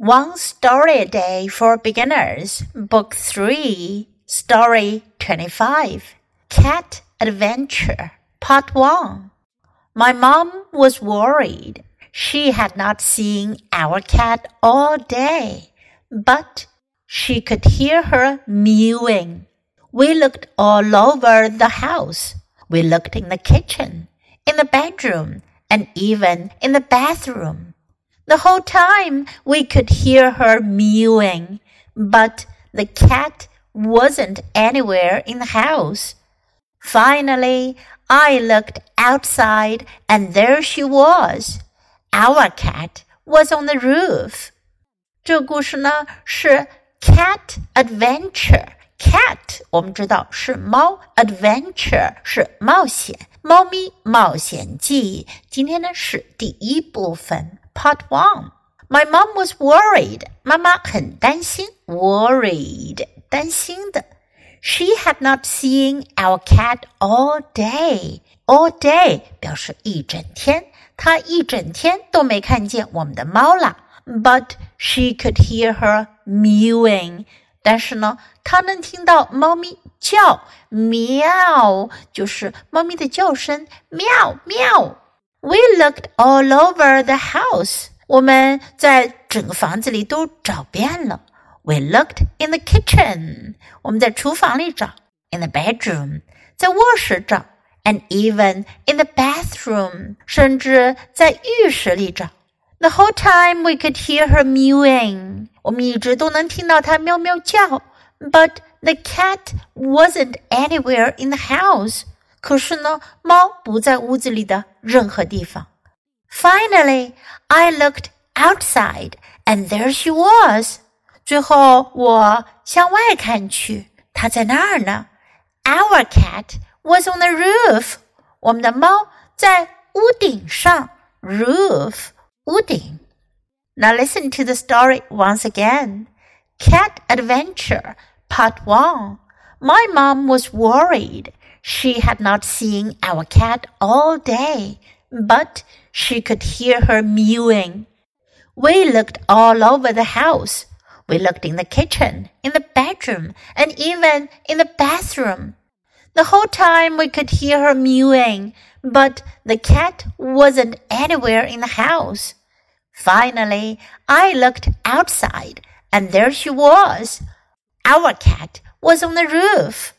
One Story a Day for Beginners, Book 3, Story 25, Cat Adventure, Part 1. My mom was worried. She had not seen our cat all day, but she could hear her mewing. We looked all over the house. We looked in the kitchen, in the bedroom, and even in the bathroom. The whole time we could hear her mewing, but the cat wasn't anywhere in the house. Finally, I looked outside and there she was. Our cat was on the roof. 这故事呢是 Cat Adventure。Cat 我们知道是猫，Adventure 是冒险，猫咪冒险记。今天呢是第一部分。 Part one. My mom was worried. 妈妈很担心，worried 担心的。She had not seen our cat all day. All day 表示一整天，她一整天都没看见我们的猫啦。But she could hear her mewing. 但是呢，她能听到猫咪叫，喵，就是猫咪的叫声，喵喵。 We looked all over the house. 我们在整个房子里都找遍了。We looked in the kitchen. 我们在厨房里找，in the bedroom，在卧室找，and even in the bathroom，甚至在浴室里找。The whole time we could hear her mewing. 我们一直都能听到她喵喵叫。But the cat wasn't anywhere in the house. 可是呢，猫不在屋子里的任何地方。Finally, I looked outside, and there she was. 最后，我向外看去，它在那儿呢。Our cat was on the roof. 我们的猫在屋顶上。Roof，屋顶。Now listen to the story once again. Cat Adventure, Part 1. My mom was worried she had not seen our cat all day, but she could hear her mewing. We looked all over the house. We looked in the kitchen, in the bedroom, and even in the bathroom. The whole time we could hear her mewing, but the cat wasn't anywhere in the house. Finally, I looked outside, and there she was. Our cat was on the roof.